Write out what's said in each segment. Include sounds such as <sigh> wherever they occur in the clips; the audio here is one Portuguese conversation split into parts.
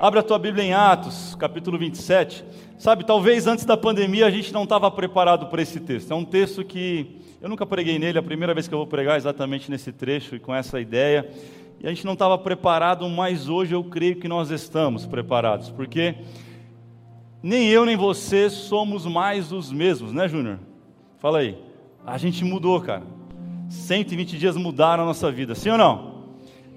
Abra a tua Bíblia em Atos, capítulo 27. Sabe, talvez antes da pandemia a gente não estava preparado para esse texto. É um texto que eu nunca preguei nele, é a primeira vez que eu vou pregar exatamente nesse trecho e com essa ideia. E a gente não estava preparado, mas hoje eu creio que nós estamos preparados, porque nem eu nem você somos mais os mesmos, né, Júnior? Fala aí. A gente mudou, cara. 120 dias mudaram a nossa vida, sim ou não?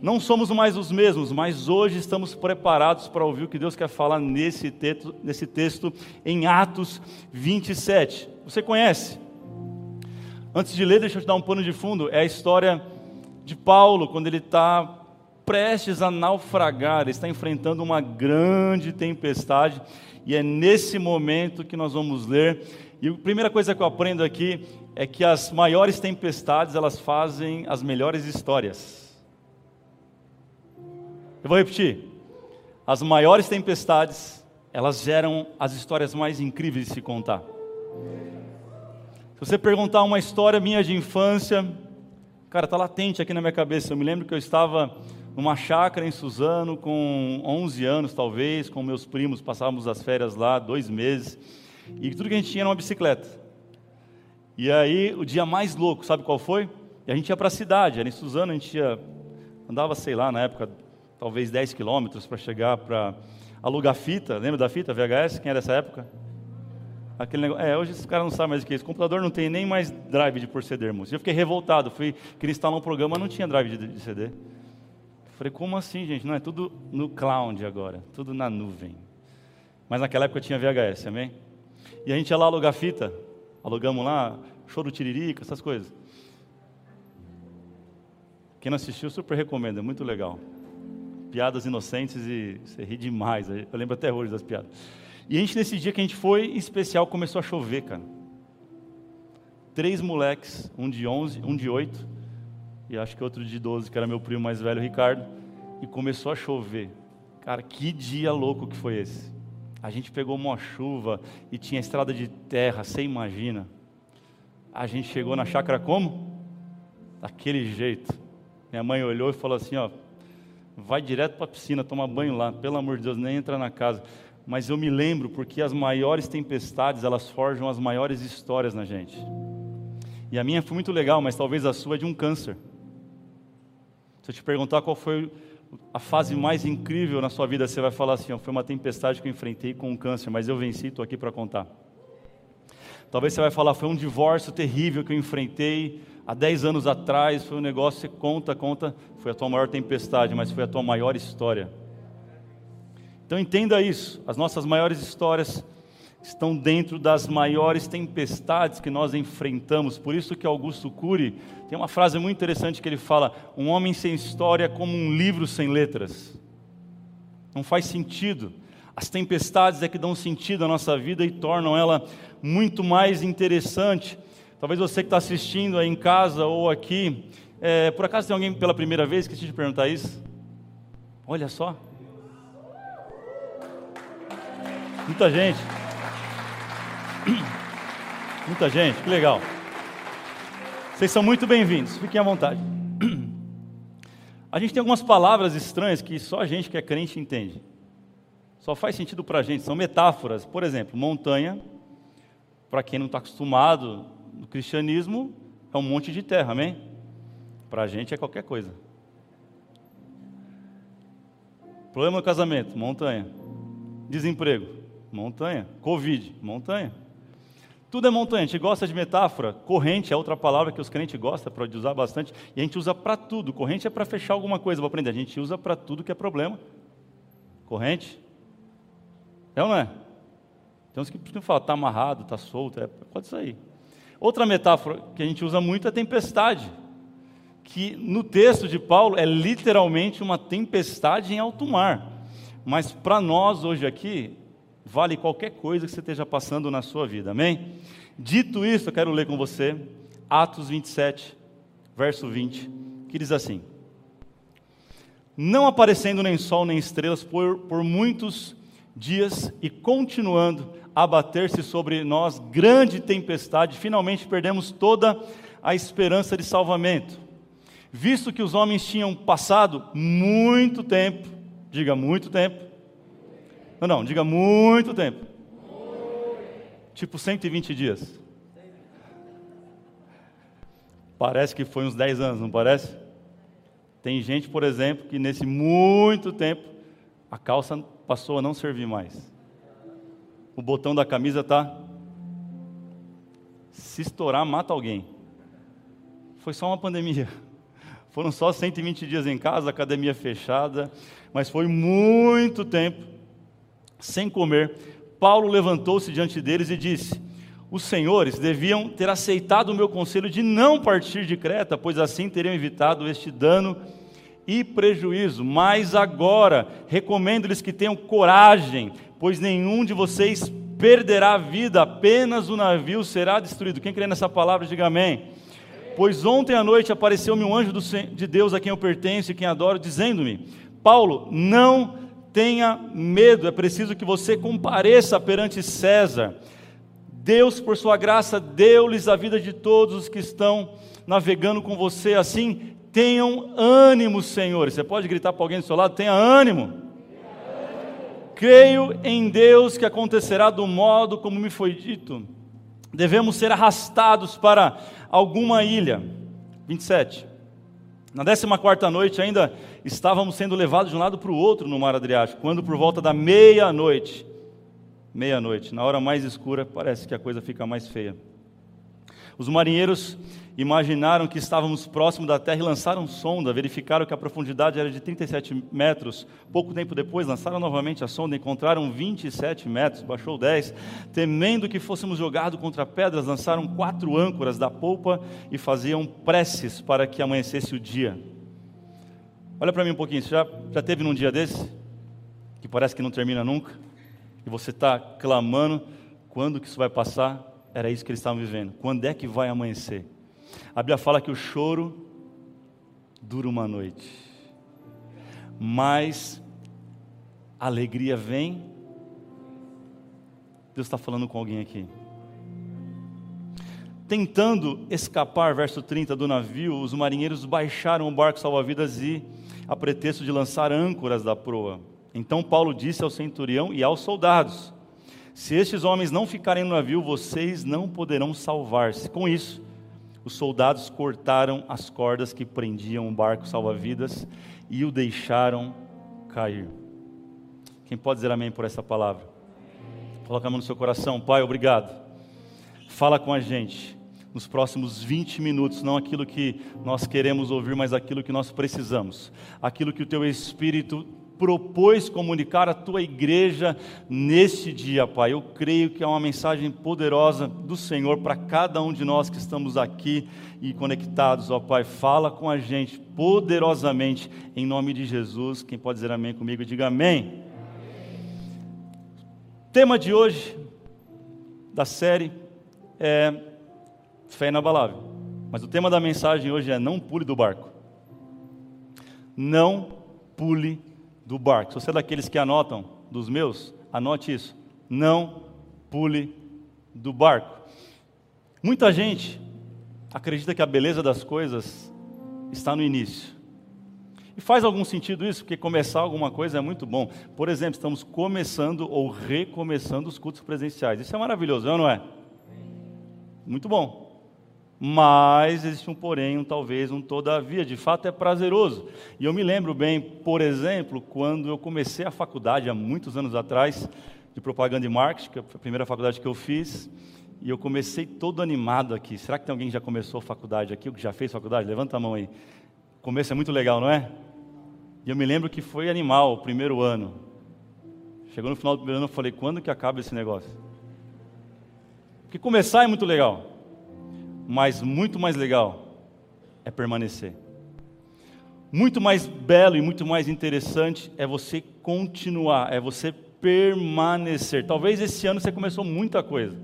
Não somos mais os mesmos, mas hoje estamos preparados para ouvir o que Deus quer falar nesse texto, nesse texto em Atos 27. Você conhece? Antes de ler, deixa eu te dar um pano de fundo. É a história de Paulo, quando ele está prestes a naufragar, está enfrentando uma grande tempestade, e é nesse momento que nós vamos ler. E a primeira coisa que eu aprendo aqui é que as maiores tempestades, elas fazem as melhores histórias. Eu vou repetir. As maiores tempestades, elas geram as histórias mais incríveis de se contar. Se você perguntar uma história minha de infância, cara, está latente aqui na minha cabeça. Eu me lembro que eu estava numa chácara em Suzano, com 11 anos talvez, com meus primos, passávamos as férias lá, dois meses, e tudo que a gente tinha era uma bicicleta. E aí, o dia mais louco, sabe qual foi? E a gente ia para a cidade, era em Suzano, a gente ia, andava, sei lá, na época, talvez 10 quilômetros para chegar para alugar fita. Lembra da fita VHS? Quem é dessa época? Aquele negócio, é, hoje os caras não sabem mais o que é isso. O computador não tem nem mais drive de por CD, Eu fiquei revoltado. Fui, queria instalar um programa, não tinha drive de, de CD. Falei, como assim, gente? Não, é tudo no cloud agora. Tudo na nuvem. Mas naquela época tinha VHS, amém? E a gente ia lá alugar fita. Alugamos lá, choro tiririca, essas coisas. Quem não assistiu, super recomendo, é muito legal piadas inocentes e você ri demais. Eu lembro até hoje das piadas. E a gente, nesse dia que a gente foi, em especial, começou a chover, cara. Três moleques, um de 11, um de 8, e acho que outro de 12, que era meu primo mais velho, Ricardo, e começou a chover. Cara, que dia louco que foi esse. A gente pegou uma chuva e tinha estrada de terra, você imagina. A gente chegou na chácara como? Daquele jeito. Minha mãe olhou e falou assim: ó, vai direto para a piscina, toma banho lá, pelo amor de Deus, nem entra na casa. Mas eu me lembro porque as maiores tempestades, elas forjam as maiores histórias na gente. E a minha foi muito legal, mas talvez a sua é de um câncer. Se eu te perguntar qual foi a fase mais incrível na sua vida, você vai falar assim: foi uma tempestade que eu enfrentei com um câncer, mas eu venci, estou aqui para contar. Talvez você vai falar: foi um divórcio terrível que eu enfrentei, há 10 anos atrás foi um negócio, você conta, conta, foi a tua maior tempestade, mas foi a tua maior história. Então entenda isso, as nossas maiores histórias estão dentro das maiores tempestades que nós enfrentamos. Por isso que Augusto Cury tem uma frase muito interessante que ele fala: "Um homem sem história é como um livro sem letras". Não faz sentido. As tempestades é que dão sentido à nossa vida e tornam ela muito mais interessante. Talvez você que está assistindo aí em casa ou aqui, é, por acaso tem alguém pela primeira vez que te perguntar isso? Olha só. Muita gente. <coughs> Muita gente, que legal. Vocês são muito bem-vindos, fiquem à vontade. <coughs> A gente tem algumas palavras estranhas que só a gente que é crente entende. Só faz sentido para a gente, são metáforas. Por exemplo, montanha, para quem não está acostumado, no cristianismo é um monte de terra, amém? Para a gente é qualquer coisa. Problema no casamento, montanha. Desemprego, montanha. Covid, montanha. Tudo é montanha. A gente gosta de metáfora. Corrente é outra palavra que os crentes gostam para usar bastante. E a gente usa para tudo. Corrente é para fechar alguma coisa, vou aprender. A gente usa para tudo que é problema. Corrente. É ou não é? Tem uns que falam, está amarrado, está solto. É, pode sair. Outra metáfora que a gente usa muito é tempestade, que no texto de Paulo é literalmente uma tempestade em alto mar. Mas para nós hoje aqui, vale qualquer coisa que você esteja passando na sua vida, amém? Dito isso, eu quero ler com você Atos 27, verso 20, que diz assim: Não aparecendo nem sol nem estrelas por, por muitos dias e continuando abater-se sobre nós grande tempestade, finalmente perdemos toda a esperança de salvamento. Visto que os homens tinham passado muito tempo, diga muito tempo, Não, não, diga muito tempo. Tipo 120 dias. Parece que foi uns 10 anos, não parece? Tem gente, por exemplo, que nesse muito tempo a calça passou a não servir mais. O botão da camisa está. Se estourar, mata alguém. Foi só uma pandemia. <laughs> Foram só 120 dias em casa, academia fechada, mas foi muito tempo sem comer. Paulo levantou-se diante deles e disse: Os senhores deviam ter aceitado o meu conselho de não partir de Creta, pois assim teriam evitado este dano e prejuízo. Mas agora recomendo-lhes que tenham coragem, pois nenhum de vocês perderá a vida, apenas o navio será destruído. Quem crê nessa palavra, diga amém. Pois ontem à noite apareceu-me um anjo de Deus a quem eu pertenço e quem adoro, dizendo-me: Paulo, não tenha medo, é preciso que você compareça perante César. Deus, por sua graça, deu-lhes a vida de todos os que estão navegando com você. Assim, tenham ânimo, Senhor. Você pode gritar para alguém do seu lado: tenha ânimo. Creio em Deus que acontecerá do modo como me foi dito. Devemos ser arrastados para alguma ilha. 27. Na 14 noite ainda estávamos sendo levados de um lado para o outro no mar Adriático, quando por volta da meia-noite, meia-noite, na hora mais escura, parece que a coisa fica mais feia. Os marinheiros imaginaram que estávamos próximo da terra e lançaram sonda, verificaram que a profundidade era de 37 metros. Pouco tempo depois, lançaram novamente a sonda, encontraram 27 metros, baixou 10. Temendo que fôssemos jogados contra pedras, lançaram quatro âncoras da polpa e faziam preces para que amanhecesse o dia. Olha para mim um pouquinho, você já, já teve num dia desse? Que parece que não termina nunca? E você está clamando, quando que isso vai passar? Era isso que eles estavam vivendo. Quando é que vai amanhecer? A Bíblia fala que o choro dura uma noite, mas a alegria vem. Deus está falando com alguém aqui. Tentando escapar, verso 30 do navio, os marinheiros baixaram o barco salva-vidas e, a pretexto de lançar âncoras da proa. Então Paulo disse ao centurião e aos soldados: Se estes homens não ficarem no navio, vocês não poderão salvar-se. Com isso, os soldados cortaram as cordas que prendiam o barco salva-vidas e o deixaram cair. Quem pode dizer amém por essa palavra? Coloca a mão no seu coração, Pai, obrigado. Fala com a gente nos próximos 20 minutos, não aquilo que nós queremos ouvir, mas aquilo que nós precisamos, aquilo que o Teu Espírito propôs comunicar à tua igreja neste dia, Pai. Eu creio que é uma mensagem poderosa do Senhor para cada um de nós que estamos aqui e conectados, ó Pai. Fala com a gente poderosamente em nome de Jesus. Quem pode dizer amém comigo, diga amém. Tema de hoje da série é fé inabalável. Mas o tema da mensagem hoje é não pule do barco. Não pule do barco. Se você é daqueles que anotam, dos meus, anote isso. Não pule do barco. Muita gente acredita que a beleza das coisas está no início. E faz algum sentido isso, porque começar alguma coisa é muito bom. Por exemplo, estamos começando ou recomeçando os cultos presenciais. Isso é maravilhoso, não é? Muito bom mas existe um porém, um talvez, um todavia. De fato é prazeroso. E eu me lembro bem, por exemplo, quando eu comecei a faculdade há muitos anos atrás de propaganda e marketing, que a primeira faculdade que eu fiz, e eu comecei todo animado aqui. Será que tem alguém que já começou a faculdade aqui, ou que já fez faculdade? Levanta a mão aí. O começo é muito legal, não é? E eu me lembro que foi animal o primeiro ano. Chegou no final do primeiro ano, eu falei, quando que acaba esse negócio? Porque começar é muito legal mas muito mais legal é permanecer. Muito mais belo e muito mais interessante é você continuar, é você permanecer. Talvez esse ano você começou muita coisa.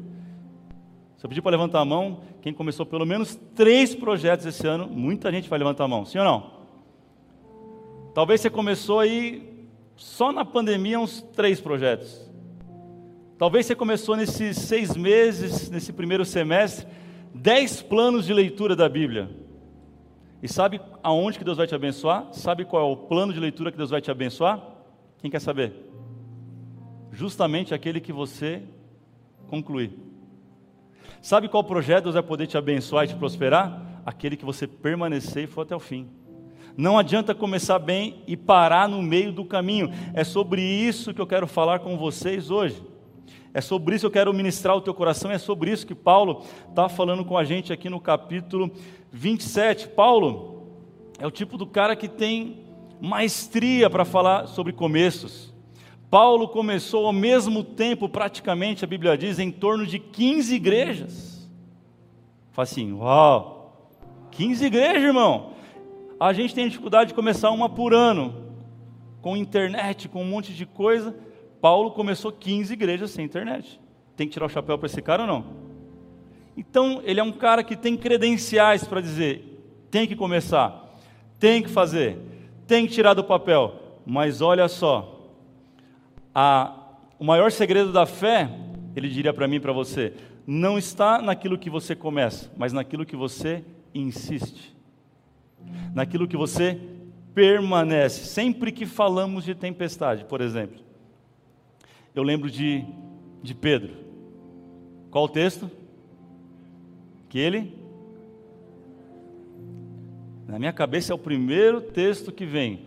Se eu pedir para levantar a mão, quem começou pelo menos três projetos esse ano, muita gente vai levantar a mão, sim ou não? Talvez você começou aí só na pandemia uns três projetos. Talvez você começou nesses seis meses, nesse primeiro semestre, dez planos de leitura da Bíblia. E sabe aonde que Deus vai te abençoar? Sabe qual é o plano de leitura que Deus vai te abençoar? Quem quer saber? Justamente aquele que você concluir. Sabe qual projeto Deus vai poder te abençoar e te prosperar? Aquele que você permanecer e for até o fim. Não adianta começar bem e parar no meio do caminho. É sobre isso que eu quero falar com vocês hoje. É sobre isso que eu quero ministrar o teu coração. É sobre isso que Paulo está falando com a gente aqui no capítulo 27. Paulo é o tipo do cara que tem maestria para falar sobre começos. Paulo começou ao mesmo tempo, praticamente, a Bíblia diz, em torno de 15 igrejas. Fala assim, uau, 15 igrejas, irmão. A gente tem dificuldade de começar uma por ano, com internet, com um monte de coisa. Paulo começou 15 igrejas sem internet. Tem que tirar o chapéu para esse cara ou não? Então, ele é um cara que tem credenciais para dizer: tem que começar, tem que fazer, tem que tirar do papel. Mas olha só, a, o maior segredo da fé, ele diria para mim e para você, não está naquilo que você começa, mas naquilo que você insiste, naquilo que você permanece. Sempre que falamos de tempestade, por exemplo, eu lembro de, de Pedro. Qual o texto? Que ele. Na minha cabeça é o primeiro texto que vem.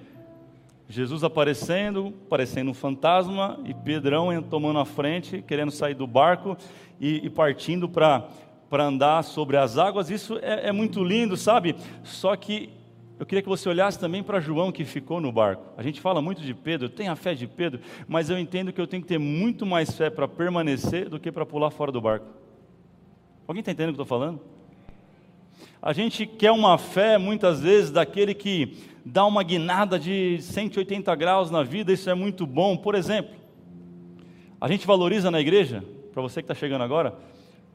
Jesus aparecendo, parecendo um fantasma, e Pedrão tomando a frente, querendo sair do barco e, e partindo para andar sobre as águas. Isso é, é muito lindo, sabe? Só que eu queria que você olhasse também para João que ficou no barco. A gente fala muito de Pedro, tem a fé de Pedro, mas eu entendo que eu tenho que ter muito mais fé para permanecer do que para pular fora do barco. Alguém está entendendo o que eu estou falando? A gente quer uma fé, muitas vezes, daquele que dá uma guinada de 180 graus na vida, isso é muito bom. Por exemplo, a gente valoriza na igreja, para você que está chegando agora,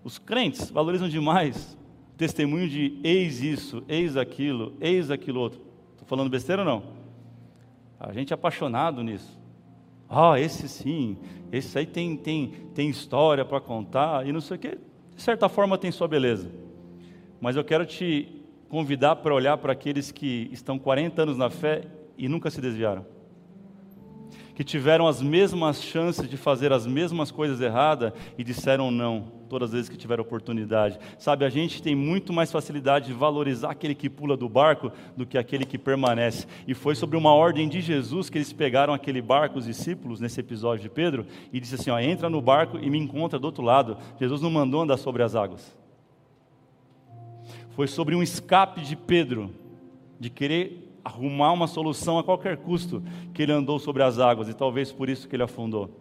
os crentes valorizam demais testemunho de eis isso, eis aquilo, eis aquilo outro. Estou falando besteira ou não? A gente é apaixonado nisso. Ah, esse sim, esse aí tem, tem, tem história para contar e não sei o quê. De certa forma tem sua beleza. Mas eu quero te convidar para olhar para aqueles que estão 40 anos na fé e nunca se desviaram. Que tiveram as mesmas chances de fazer as mesmas coisas erradas e disseram não todas as vezes que tiveram oportunidade. Sabe, a gente tem muito mais facilidade de valorizar aquele que pula do barco do que aquele que permanece. E foi sobre uma ordem de Jesus que eles pegaram aquele barco, os discípulos, nesse episódio de Pedro, e disse assim: ó, entra no barco e me encontra do outro lado. Jesus não mandou andar sobre as águas foi sobre um escape de Pedro, de querer arrumar uma solução a qualquer custo, que ele andou sobre as águas e talvez por isso que ele afundou.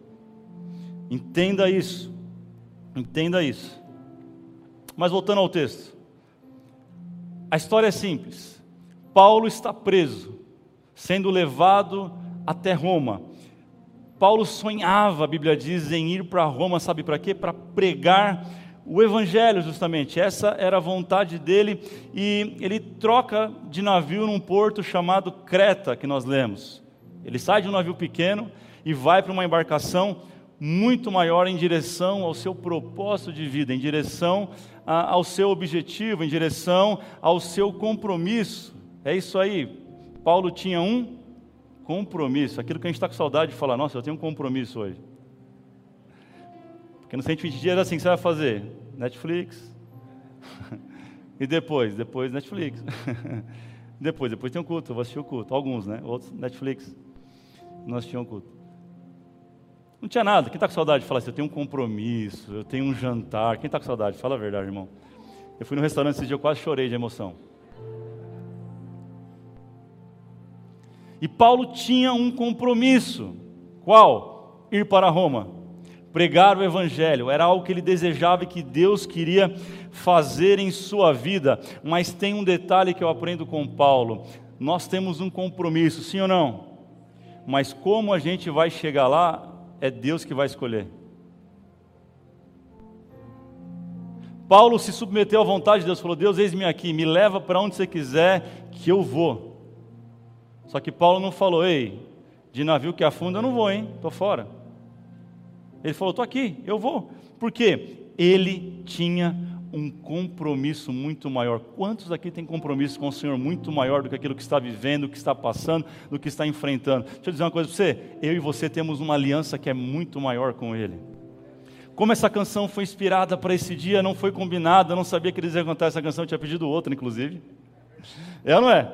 Entenda isso, entenda isso. Mas voltando ao texto, a história é simples. Paulo está preso, sendo levado até Roma. Paulo sonhava, a Bíblia diz, em ir para Roma, sabe para quê? Para pregar o Evangelho, justamente. Essa era a vontade dele e ele troca de navio num porto chamado Creta, que nós lemos. Ele sai de um navio pequeno e vai para uma embarcação muito maior em direção ao seu propósito de vida, em direção a, ao seu objetivo, em direção ao seu compromisso. É isso aí. Paulo tinha um compromisso, aquilo que a gente está com saudade de falar, nossa, eu tenho um compromisso hoje. Porque no 120 dias assim, você vai fazer Netflix. <laughs> e depois, depois Netflix. <laughs> depois, depois tem um culto, eu vou assistir o culto. Alguns, né? Outros Netflix. Não assistiam o culto. Não tinha nada. Quem está com saudade de falar assim, eu tenho um compromisso, eu tenho um jantar. Quem está com saudade? Fala a verdade, irmão. Eu fui no restaurante esse dia, eu quase chorei de emoção. E Paulo tinha um compromisso. Qual? Ir para Roma pregar o Evangelho, era algo que ele desejava e que Deus queria fazer em sua vida. Mas tem um detalhe que eu aprendo com Paulo: nós temos um compromisso, sim ou não? Mas como a gente vai chegar lá, é Deus que vai escolher. Paulo se submeteu à vontade de Deus, falou: Deus, eis-me aqui, me leva para onde você quiser, que eu vou. Só que Paulo não falou: Ei, de navio que afunda eu não vou, hein? Estou fora. Ele falou: estou aqui, eu vou. Porque ele tinha um compromisso muito maior. Quantos aqui têm compromisso com o Senhor muito maior do que aquilo que está vivendo, do que está passando, do que está enfrentando? Deixa eu dizer uma coisa para você: eu e você temos uma aliança que é muito maior com Ele. Como essa canção foi inspirada para esse dia, não foi combinada, não sabia que eles iam cantar essa canção, tinha pedido outra, inclusive. É ou não é?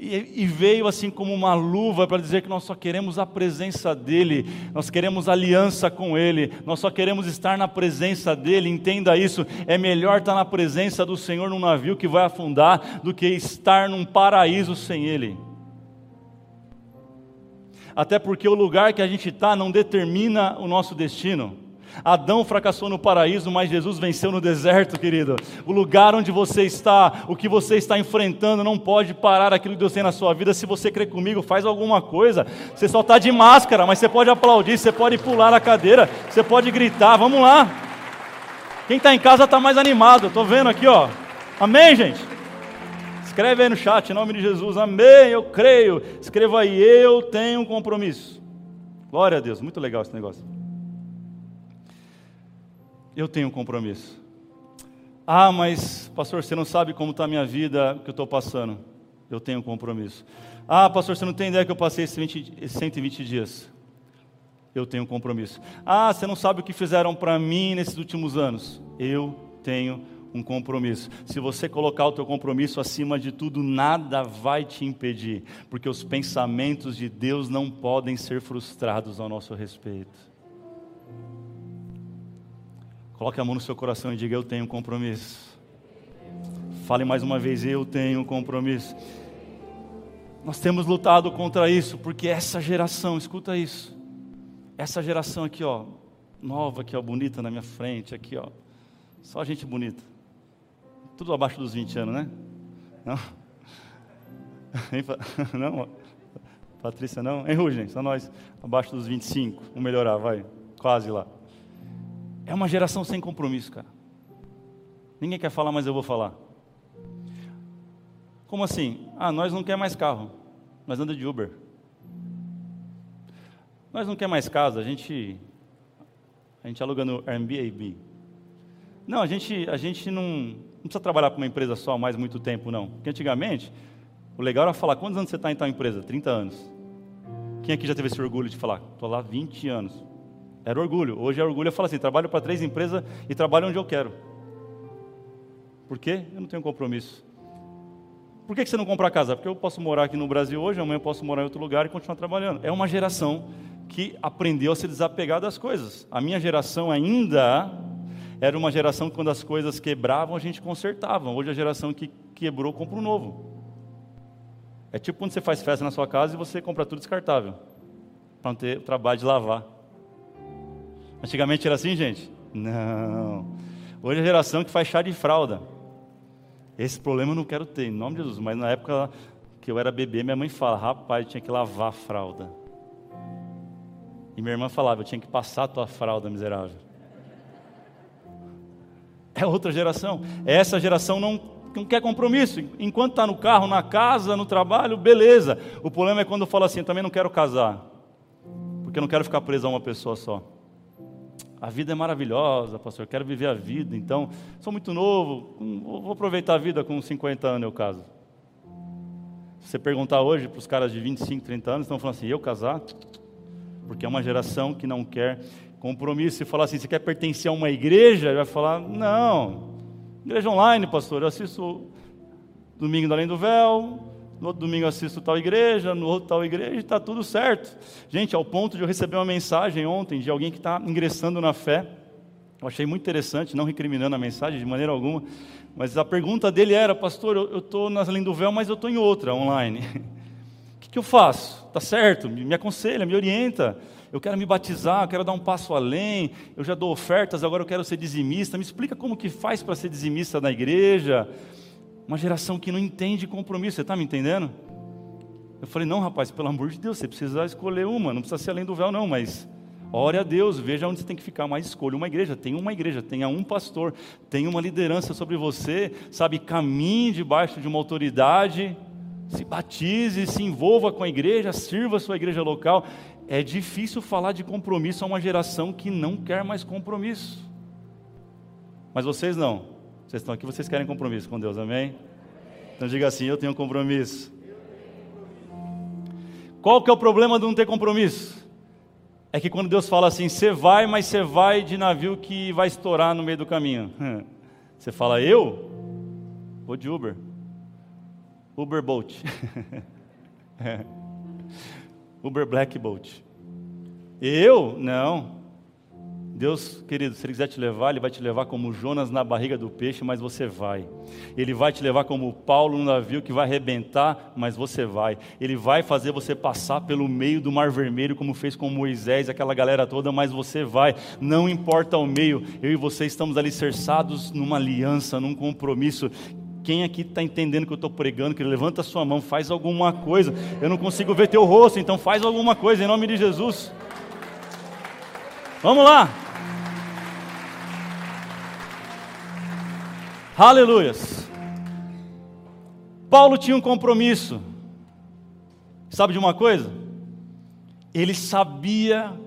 E, veio assim como uma luva para dizer que nós só queremos a presença dEle, nós queremos aliança com Ele, nós só queremos estar na presença dEle, entenda isso, é melhor estar na presença do Senhor num navio que vai afundar do que estar num paraíso sem Ele. Até porque o lugar que a gente está não determina o nosso destino. Adão fracassou no paraíso, mas Jesus venceu no deserto, querido. O lugar onde você está, o que você está enfrentando, não pode parar aquilo que Deus tem na sua vida. Se você crê comigo, faz alguma coisa. Você só está de máscara, mas você pode aplaudir, você pode pular na cadeira, você pode gritar. Vamos lá. Quem está em casa está mais animado. Estou vendo aqui, ó. Amém, gente? Escreve aí no chat, em nome de Jesus. Amém, eu creio. Escreva aí, eu tenho um compromisso. Glória a Deus, muito legal esse negócio eu tenho um compromisso. Ah, mas, pastor, você não sabe como está a minha vida que eu estou passando. Eu tenho um compromisso. Ah, pastor, você não tem ideia que eu passei esses 20, 120 dias. Eu tenho um compromisso. Ah, você não sabe o que fizeram para mim nesses últimos anos. Eu tenho um compromisso. Se você colocar o teu compromisso acima de tudo, nada vai te impedir, porque os pensamentos de Deus não podem ser frustrados ao nosso respeito. Coloque a mão no seu coração e diga: Eu tenho compromisso. Fale mais uma vez: Eu tenho compromisso. Nós temos lutado contra isso, porque essa geração, escuta isso. Essa geração aqui, ó, nova aqui, ó, bonita na minha frente, aqui, ó. Só gente bonita. Tudo abaixo dos 20 anos, né? Não? <laughs> <laughs> Não? Patrícia, não? Hein, Rugem? Só nós abaixo dos 25. Vamos melhorar, vai. Quase lá. É uma geração sem compromisso, cara. Ninguém quer falar, mas eu vou falar. Como assim? Ah, nós não quer mais carro, nós anda de Uber. Nós não quer mais casa, a gente a gente aluga no Airbnb. Não, a gente a gente não, não precisa trabalhar para uma empresa só mais muito tempo, não. Porque antigamente o legal era falar quantos anos você está em tal empresa? 30 anos. Quem aqui já teve esse orgulho de falar? Estou lá 20 anos. Era orgulho. Hoje é orgulho. Eu falo assim: trabalho para três empresas e trabalho onde eu quero. Por quê? Eu não tenho compromisso. Por que você não compra casa? Porque eu posso morar aqui no Brasil hoje, amanhã eu posso morar em outro lugar e continuar trabalhando. É uma geração que aprendeu a se desapegar das coisas. A minha geração ainda era uma geração que quando as coisas quebravam, a gente consertava. Hoje a geração que quebrou compra um novo. É tipo quando você faz festa na sua casa e você compra tudo descartável. Para não ter o trabalho de lavar. Antigamente era assim, gente? Não. Hoje é a geração que faz chá de fralda. Esse problema eu não quero ter, em nome de Jesus. Mas na época que eu era bebê, minha mãe fala: rapaz, tinha que lavar a fralda. E minha irmã falava: eu tinha que passar a tua fralda, miserável. É outra geração. Essa geração não, não quer compromisso. Enquanto está no carro, na casa, no trabalho, beleza. O problema é quando fala assim: também não quero casar. Porque eu não quero ficar preso a uma pessoa só. A vida é maravilhosa, pastor, eu quero viver a vida, então, sou muito novo, vou aproveitar a vida com 50 anos, eu caso. Se você perguntar hoje para os caras de 25, 30 anos, estão falando assim, eu casar? Porque é uma geração que não quer compromisso. Se falar assim, você quer pertencer a uma igreja? Ele vai falar, não, igreja online, pastor, eu assisto domingo do Além do Véu, no outro domingo assisto tal igreja, no outro tal igreja, e está tudo certo. Gente, ao ponto de eu receber uma mensagem ontem de alguém que está ingressando na fé, eu achei muito interessante, não recriminando a mensagem de maneira alguma, mas a pergunta dele era, pastor, eu estou na além do véu, mas eu estou em outra, online. O <laughs> que, que eu faço? Está certo? Me aconselha, me orienta. Eu quero me batizar, eu quero dar um passo além, eu já dou ofertas, agora eu quero ser dizimista. Me explica como que faz para ser dizimista na igreja. Uma geração que não entende compromisso, você está me entendendo? Eu falei, não, rapaz, pelo amor de Deus, você precisa escolher uma, não precisa ser além do véu, não, mas ore a Deus, veja onde você tem que ficar, mas escolha uma igreja, tenha uma igreja, tenha um pastor, tenha uma liderança sobre você, sabe, caminhe debaixo de uma autoridade, se batize, se envolva com a igreja, sirva a sua igreja local. É difícil falar de compromisso a uma geração que não quer mais compromisso. Mas vocês não. Vocês estão aqui, vocês querem compromisso com Deus, amém? Então diga assim: eu tenho compromisso. Qual que é o problema de não ter compromisso? É que quando Deus fala assim, você vai, mas você vai de navio que vai estourar no meio do caminho. <laughs> Você fala, eu? Vou de Uber. Uber Boat. <laughs> Uber Black Boat. Eu? Não. Deus, querido, se Ele quiser te levar, Ele vai te levar como Jonas na barriga do peixe, mas você vai. Ele vai te levar como Paulo no navio que vai arrebentar, mas você vai. Ele vai fazer você passar pelo meio do Mar Vermelho, como fez com Moisés, aquela galera toda, mas você vai. Não importa o meio, eu e você estamos alicerçados numa aliança, num compromisso quem aqui está entendendo que eu estou pregando, que levanta a sua mão, faz alguma coisa. Eu não consigo ver teu rosto, então faz alguma coisa em nome de Jesus. Vamos lá. Aleluias. Paulo tinha um compromisso. Sabe de uma coisa? Ele sabia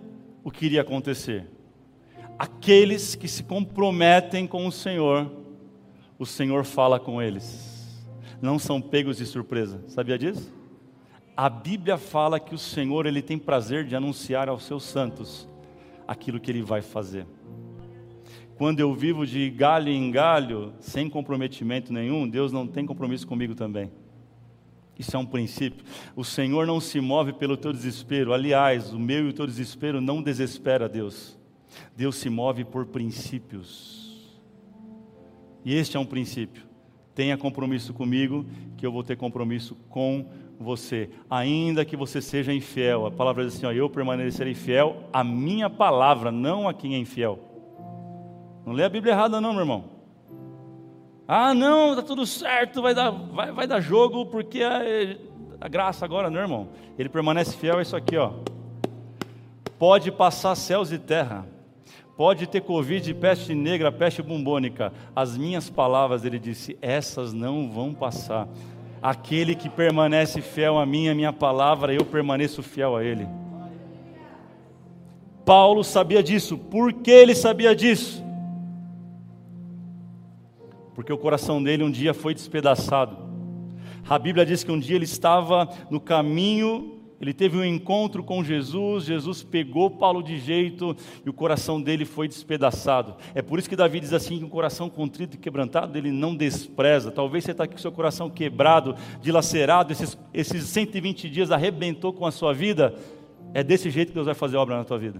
o que iria acontecer. Aqueles que se comprometem com o Senhor, o Senhor fala com eles. Não são pegos de surpresa. Sabia disso? A Bíblia fala que o Senhor ele tem prazer de anunciar aos seus santos aquilo que ele vai fazer quando eu vivo de galho em galho, sem comprometimento nenhum, Deus não tem compromisso comigo também. Isso é um princípio. O Senhor não se move pelo teu desespero. Aliás, o meu e o teu desespero não desespera Deus. Deus se move por princípios. E este é um princípio. Tenha compromisso comigo, que eu vou ter compromisso com você, ainda que você seja infiel. A palavra diz assim: ó, eu permanecerei fiel à minha palavra, não a quem é infiel. Não lê a Bíblia errada, não, meu irmão. Ah, não, está tudo certo, vai dar, vai, vai dar jogo, porque a, graça agora, não, irmão. Ele permanece fiel a isso aqui, ó. Pode passar céus e terra, pode ter Covid, peste negra, peste bumbônica. As minhas palavras, ele disse, essas não vão passar. Aquele que permanece fiel a mim, a minha palavra, eu permaneço fiel a ele. Paulo sabia disso. Por que ele sabia disso? Porque o coração dele um dia foi despedaçado. A Bíblia diz que um dia ele estava no caminho, ele teve um encontro com Jesus, Jesus pegou Paulo de jeito e o coração dele foi despedaçado. É por isso que Davi diz assim: que um coração contrito e quebrantado ele não despreza. Talvez você está aqui com seu coração quebrado, dilacerado, esses, esses 120 dias arrebentou com a sua vida. É desse jeito que Deus vai fazer obra na tua vida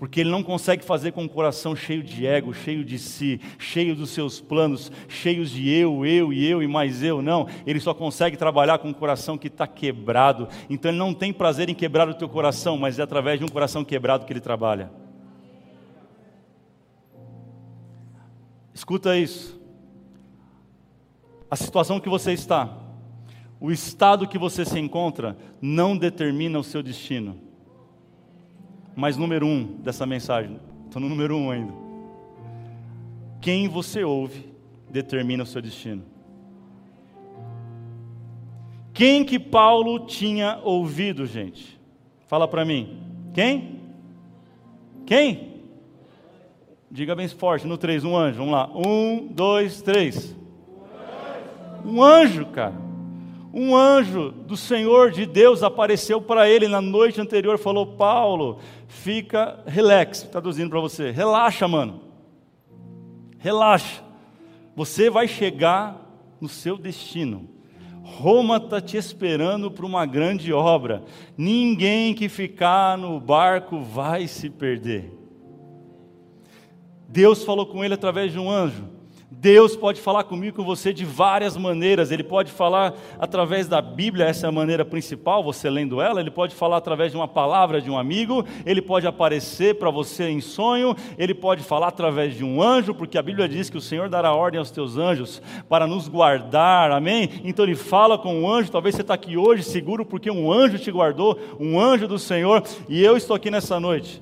porque ele não consegue fazer com o coração cheio de ego, cheio de si, cheio dos seus planos, cheios de eu, eu e eu e mais eu, não. Ele só consegue trabalhar com um coração que está quebrado. Então ele não tem prazer em quebrar o teu coração, mas é através de um coração quebrado que ele trabalha. Escuta isso. A situação que você está, o estado que você se encontra, não determina o seu destino mas número um dessa mensagem, estou no número um ainda. Quem você ouve determina o seu destino. Quem que Paulo tinha ouvido, gente? Fala para mim. Quem? Quem? Diga bem forte, no 3, um anjo. Vamos lá. Um, dois, três. Um anjo, cara um anjo do Senhor de Deus apareceu para ele na noite anterior falou: Paulo, fica relax, traduzindo para você, relaxa, mano, relaxa, você vai chegar no seu destino. Roma está te esperando para uma grande obra. Ninguém que ficar no barco vai se perder. Deus falou com ele através de um anjo. Deus pode falar comigo com você de várias maneiras. Ele pode falar através da Bíblia, essa é a maneira principal, você lendo ela. Ele pode falar através de uma palavra de um amigo. Ele pode aparecer para você em sonho. Ele pode falar através de um anjo, porque a Bíblia diz que o Senhor dará ordem aos teus anjos para nos guardar. Amém? Então ele fala com um anjo. Talvez você está aqui hoje seguro porque um anjo te guardou, um anjo do Senhor. E eu estou aqui nessa noite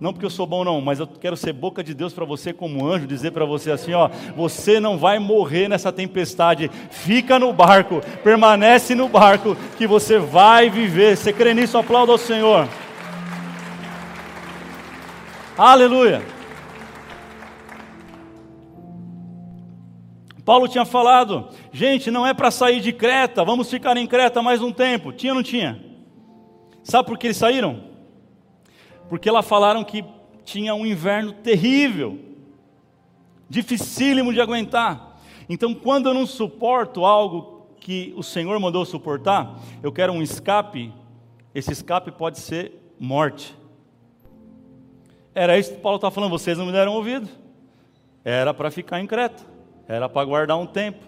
não porque eu sou bom, não, mas eu quero ser boca de Deus para você, como anjo, dizer para você assim: ó, você não vai morrer nessa tempestade, fica no barco, permanece no barco, que você vai viver. Você crê nisso? Aplauda ao Senhor. Aleluia. Paulo tinha falado, gente, não é para sair de Creta, vamos ficar em Creta mais um tempo. Tinha ou não tinha? Sabe por que eles saíram? Porque lá falaram que tinha um inverno terrível, dificílimo de aguentar. Então, quando eu não suporto algo que o Senhor mandou suportar, eu quero um escape, esse escape pode ser morte. Era isso que Paulo está falando, vocês não me deram ouvido. Era para ficar em Creta, era para guardar um tempo.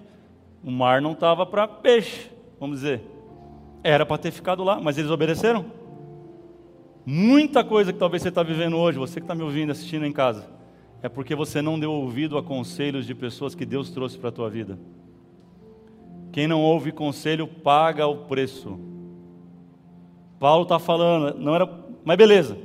O mar não estava para peixe, vamos dizer. Era para ter ficado lá, mas eles obedeceram. Muita coisa que talvez você está vivendo hoje, você que está me ouvindo, assistindo em casa, é porque você não deu ouvido a conselhos de pessoas que Deus trouxe para a tua vida. Quem não ouve conselho paga o preço. Paulo está falando, não era, mas beleza,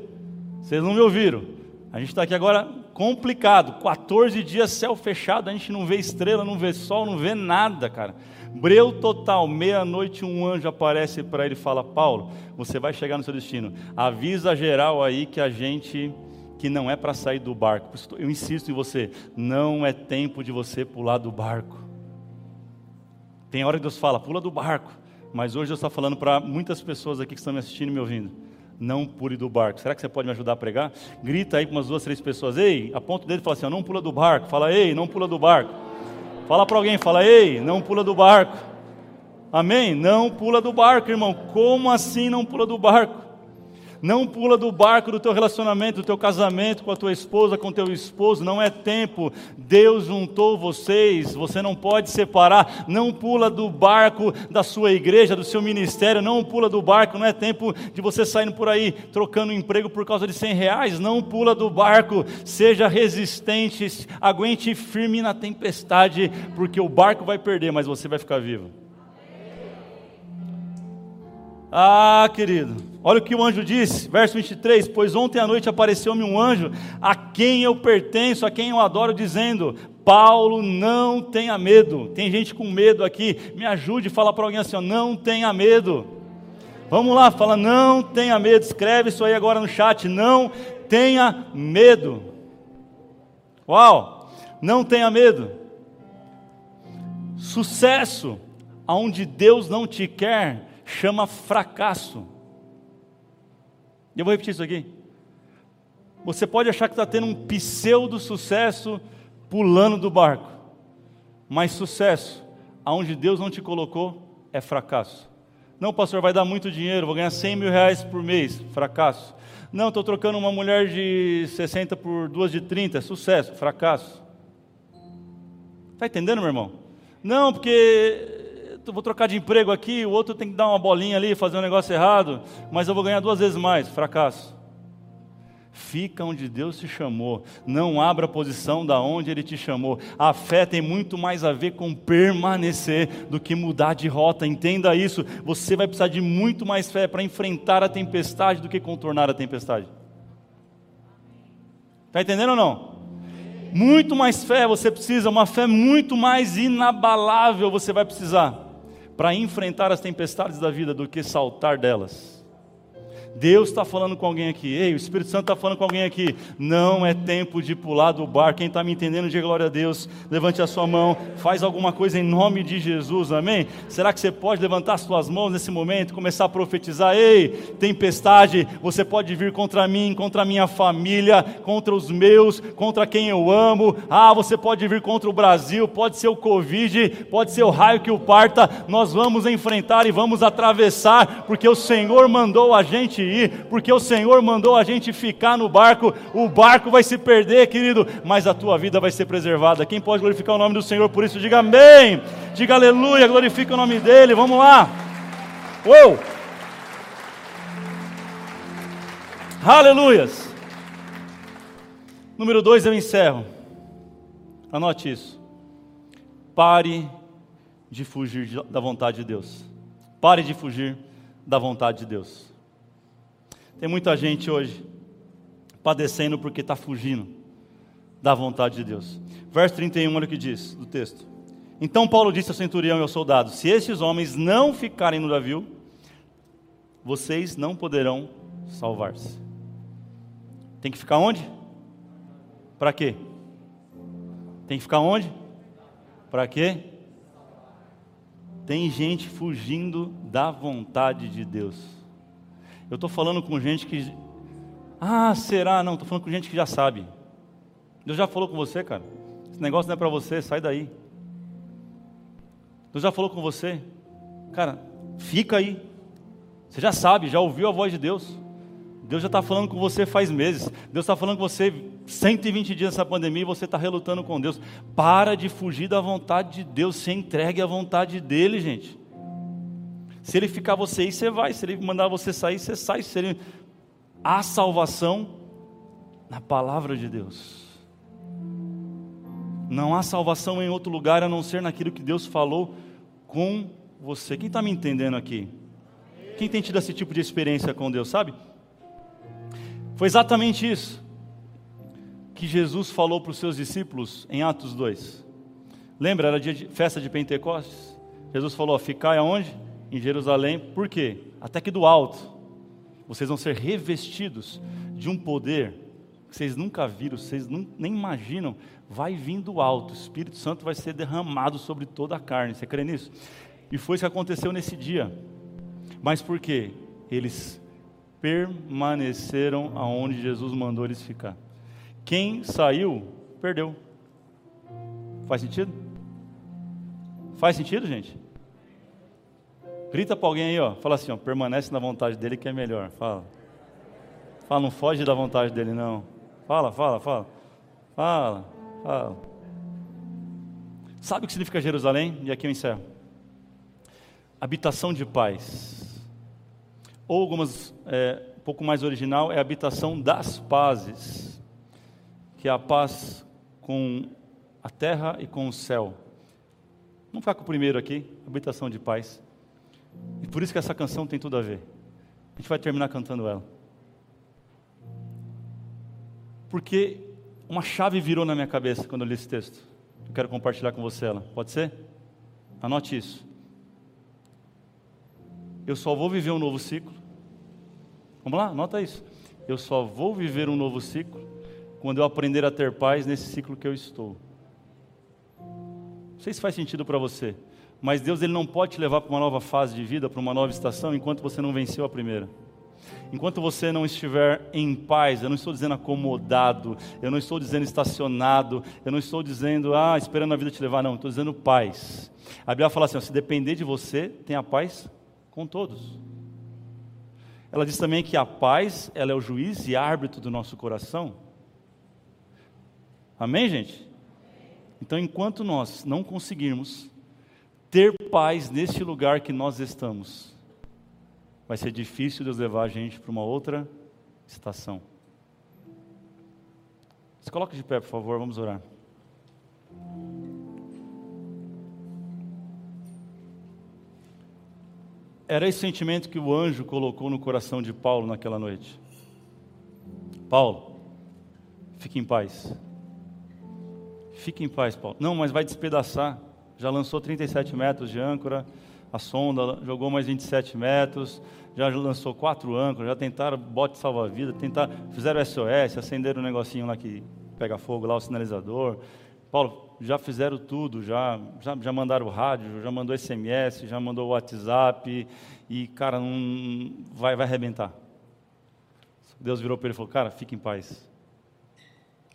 vocês não me ouviram. A gente está aqui agora complicado, 14 dias céu fechado, a gente não vê estrela, não vê sol, não vê nada, cara. Breu total, meia-noite um anjo aparece para ele e fala: Paulo, você vai chegar no seu destino. Avisa geral aí que a gente que não é para sair do barco. Eu insisto em você, não é tempo de você pular do barco. Tem hora que Deus fala, pula do barco. Mas hoje Deus está falando para muitas pessoas aqui que estão me assistindo e me ouvindo. Não pule do barco. Será que você pode me ajudar a pregar? Grita aí com umas duas, três pessoas. Ei, aponta o dedo e fala assim: não pula do barco. Fala, ei, não pula do barco. Fala para alguém, fala, ei, não pula do barco. Amém? Não pula do barco, irmão. Como assim não pula do barco? Não pula do barco do teu relacionamento, do teu casamento com a tua esposa, com teu esposo, não é tempo. Deus juntou vocês, você não pode separar. Não pula do barco da sua igreja, do seu ministério, não pula do barco, não é tempo de você saindo por aí trocando emprego por causa de 100 reais. Não pula do barco, seja resistente, aguente firme na tempestade, porque o barco vai perder, mas você vai ficar vivo. Ah, querido, olha o que o anjo disse, verso 23: Pois ontem à noite apareceu-me um anjo, a quem eu pertenço, a quem eu adoro, dizendo: Paulo, não tenha medo. Tem gente com medo aqui, me ajude a falar para alguém assim: ó, Não tenha medo. Vamos lá, fala: Não tenha medo. Escreve isso aí agora no chat: Não tenha medo. Uau, não tenha medo. Sucesso, aonde Deus não te quer chama fracasso. Eu vou repetir isso aqui. Você pode achar que está tendo um pseudo sucesso pulando do barco, mas sucesso, aonde Deus não te colocou, é fracasso. Não, pastor, vai dar muito dinheiro, vou ganhar 100 mil reais por mês, fracasso. Não, estou trocando uma mulher de 60 por duas de 30, sucesso, fracasso. Está entendendo, meu irmão? Não, porque vou trocar de emprego aqui, o outro tem que dar uma bolinha ali, fazer um negócio errado, mas eu vou ganhar duas vezes mais. Fracasso. Fica onde Deus te chamou. Não abra a posição da onde Ele te chamou. A fé tem muito mais a ver com permanecer do que mudar de rota. Entenda isso. Você vai precisar de muito mais fé para enfrentar a tempestade do que contornar a tempestade. Está entendendo ou não? Muito mais fé você precisa, uma fé muito mais inabalável você vai precisar para enfrentar as tempestades da vida do que saltar delas. Deus está falando com alguém aqui, ei, o Espírito Santo está falando com alguém aqui. Não é tempo de pular do bar. Quem está me entendendo, diga glória a Deus. Levante a sua mão, faz alguma coisa em nome de Jesus, amém? Será que você pode levantar as suas mãos nesse momento, começar a profetizar? Ei, tempestade, você pode vir contra mim, contra a minha família, contra os meus, contra quem eu amo. Ah, você pode vir contra o Brasil, pode ser o Covid, pode ser o raio que o parta. Nós vamos enfrentar e vamos atravessar, porque o Senhor mandou a gente ir, porque o Senhor mandou a gente ficar no barco. O barco vai se perder, querido, mas a tua vida vai ser preservada. Quem pode glorificar o nome do Senhor por isso? Diga amém, diga aleluia, glorifica o nome dEle. Vamos lá. Uou! Aleluias. Número dois, eu encerro. Anote isso. Pare de fugir da vontade de Deus. Pare de fugir da vontade de Deus. Tem muita gente hoje padecendo porque está fugindo da vontade de Deus. Verso 31, olha o que diz do texto. Então Paulo disse ao centurião e ao soldado: Se esses homens não ficarem no navio, vocês não poderão salvar-se. Tem que ficar onde? Para quê? Tem que ficar onde? Para quê? Tem gente fugindo da vontade de Deus. Eu estou falando com gente que. Ah, será? Não, estou falando com gente que já sabe. Deus já falou com você, cara. Esse negócio não é para você, sai daí. Deus já falou com você. Cara, fica aí. Você já sabe, já ouviu a voz de Deus. Deus já está falando com você faz meses. Deus está falando com você 120 dias nessa pandemia e você está relutando com Deus. Para de fugir da vontade de Deus. Se entregue à vontade dEle, gente. Se Ele ficar você aí, você vai. Se Ele mandar você sair, você sai. Se Ele... Há salvação na palavra de Deus. Não há salvação em outro lugar a não ser naquilo que Deus falou com você. Quem está me entendendo aqui? Quem tem tido esse tipo de experiência com Deus, sabe? Foi exatamente isso que Jesus falou para os seus discípulos em Atos 2. Lembra, era dia de festa de Pentecostes? Jesus falou: Ficai aonde? Em Jerusalém. Por quê? Até que do alto vocês vão ser revestidos de um poder que vocês nunca viram, vocês não, nem imaginam. Vai vir do alto, o Espírito Santo vai ser derramado sobre toda a carne. Você crê nisso? E foi isso que aconteceu nesse dia. Mas por quê? Eles permaneceram aonde Jesus mandou eles ficar. Quem saiu, perdeu. Faz sentido? Faz sentido, gente? Grita para alguém aí, ó. Fala assim, ó, permanece na vontade dele que é melhor. Fala. Fala, não foge da vontade dele, não. Fala, fala, fala. Fala, fala. Sabe o que significa Jerusalém? E aqui eu encerro. Habitação de paz ou algumas, é, um pouco mais original, é habitação das pazes, que é a paz com a terra e com o céu. Vamos ficar com o primeiro aqui, habitação de paz. E por isso que essa canção tem tudo a ver. A gente vai terminar cantando ela. Porque uma chave virou na minha cabeça quando eu li esse texto. Eu quero compartilhar com você ela. Pode ser? Anote isso. Eu só vou viver um novo ciclo Vamos lá, nota isso. Eu só vou viver um novo ciclo quando eu aprender a ter paz nesse ciclo que eu estou. Não sei se faz sentido para você, mas Deus ele não pode te levar para uma nova fase de vida, para uma nova estação, enquanto você não venceu a primeira. Enquanto você não estiver em paz, eu não estou dizendo acomodado, eu não estou dizendo estacionado, eu não estou dizendo, ah, esperando a vida te levar, não, estou dizendo paz. A Bíblia fala assim: ó, se depender de você, tenha paz com todos. Ela diz também que a paz, ela é o juiz e árbitro do nosso coração. Amém, gente? Então, enquanto nós não conseguirmos paz neste lugar que nós estamos, vai ser difícil Deus levar a gente para uma outra estação. Se coloque de pé, por favor, vamos orar. Era esse sentimento que o anjo colocou no coração de Paulo naquela noite. Paulo, fique em paz. Fique em paz, Paulo. Não, mas vai despedaçar. Já lançou 37 metros de âncora, a sonda jogou mais 27 metros, já lançou quatro âncoras, já tentaram bote salva-vida, tentaram, fizeram SOS, acenderam um negocinho lá que pega fogo, lá o sinalizador. Paulo, já fizeram tudo, já, já, já mandaram rádio, já mandou SMS, já mandou WhatsApp, e, cara, não, vai, vai arrebentar. Deus virou para ele e falou: Cara, fique em paz.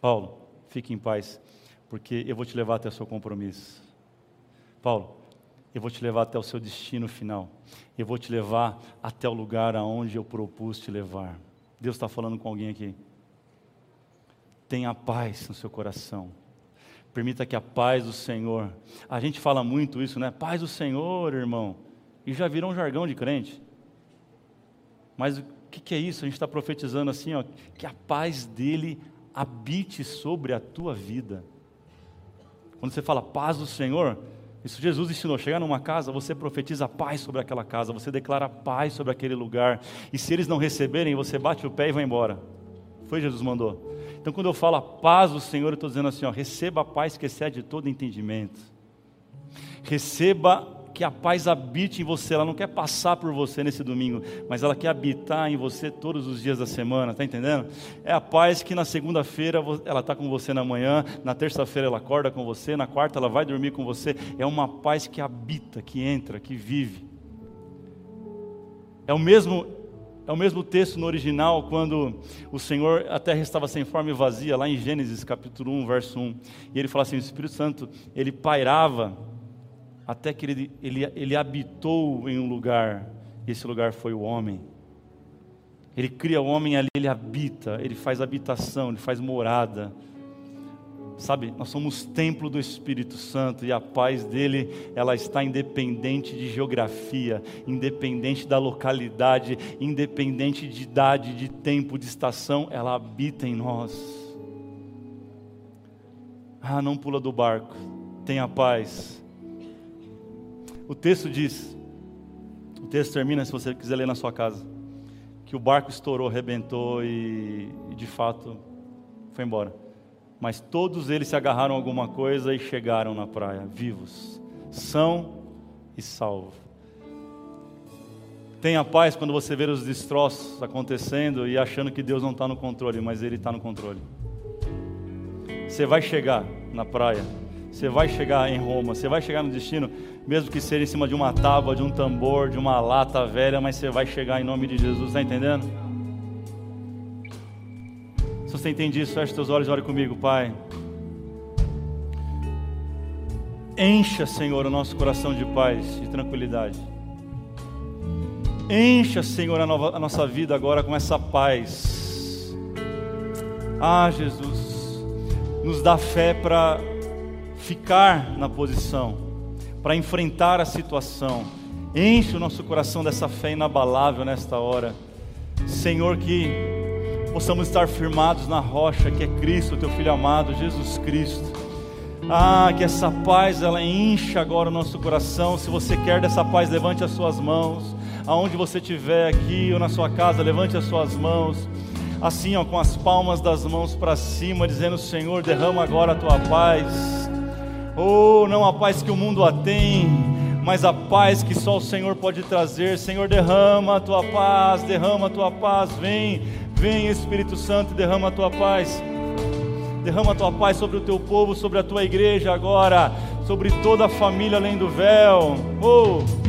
Paulo, fique em paz, porque eu vou te levar até o seu compromisso. Paulo, eu vou te levar até o seu destino final. Eu vou te levar até o lugar aonde eu propus te levar. Deus está falando com alguém aqui. Tenha paz no seu coração Permita que a paz do Senhor. A gente fala muito isso, né? Paz do Senhor, irmão. E já virou um jargão de crente. Mas o que, que é isso? A gente está profetizando assim, ó, que a paz dele habite sobre a tua vida. Quando você fala paz do Senhor, isso Jesus ensinou. Chegar numa casa, você profetiza paz sobre aquela casa, você declara paz sobre aquele lugar. E se eles não receberem, você bate o pé e vai embora. Foi Jesus mandou. Então, quando eu falo paz do Senhor, eu estou dizendo assim: ó, receba a paz que excede todo entendimento. Receba que a paz habite em você. Ela não quer passar por você nesse domingo, mas ela quer habitar em você todos os dias da semana, tá entendendo? É a paz que na segunda-feira ela está com você na manhã, na terça-feira ela acorda com você, na quarta ela vai dormir com você. É uma paz que habita, que entra, que vive. É o mesmo é o mesmo texto no original, quando o Senhor, a terra estava sem forma e vazia, lá em Gênesis capítulo 1, verso 1. E ele fala assim: o Espírito Santo, ele pairava até que ele, ele, ele habitou em um lugar, e esse lugar foi o homem. Ele cria o homem ali, ele habita, ele faz habitação, ele faz morada. Sabe, nós somos templo do Espírito Santo e a paz dele, ela está independente de geografia, independente da localidade, independente de idade, de tempo, de estação, ela habita em nós. Ah, não pula do barco, tenha paz. O texto diz, o texto termina, se você quiser ler na sua casa, que o barco estourou, arrebentou e, e de fato foi embora mas todos eles se agarraram a alguma coisa e chegaram na praia, vivos, são e salvos. Tenha paz quando você ver os destroços acontecendo e achando que Deus não está no controle, mas Ele está no controle. Você vai chegar na praia, você vai chegar em Roma, você vai chegar no destino, mesmo que seja em cima de uma tábua, de um tambor, de uma lata velha, mas você vai chegar em nome de Jesus, está entendendo? Se você entende isso, feche seus olhos e ore comigo, Pai. Encha, Senhor, o nosso coração de paz e tranquilidade. Encha, Senhor, a, nova, a nossa vida agora com essa paz. Ah, Jesus, nos dá fé para ficar na posição, para enfrentar a situação. Enche o nosso coração dessa fé inabalável nesta hora. Senhor, que possamos estar firmados na rocha que é Cristo, teu Filho amado, Jesus Cristo. Ah, que essa paz ela encha agora o nosso coração. Se você quer dessa paz, levante as suas mãos. Aonde você estiver aqui ou na sua casa, levante as suas mãos. Assim, ó, com as palmas das mãos para cima, dizendo: Senhor, derrama agora a tua paz. Oh, não a paz que o mundo a tem, mas a paz que só o Senhor pode trazer. Senhor, derrama a tua paz, derrama a tua paz. Vem, Vem Espírito Santo, derrama a tua paz. Derrama a tua paz sobre o teu povo, sobre a tua igreja agora, sobre toda a família além do véu. Oh!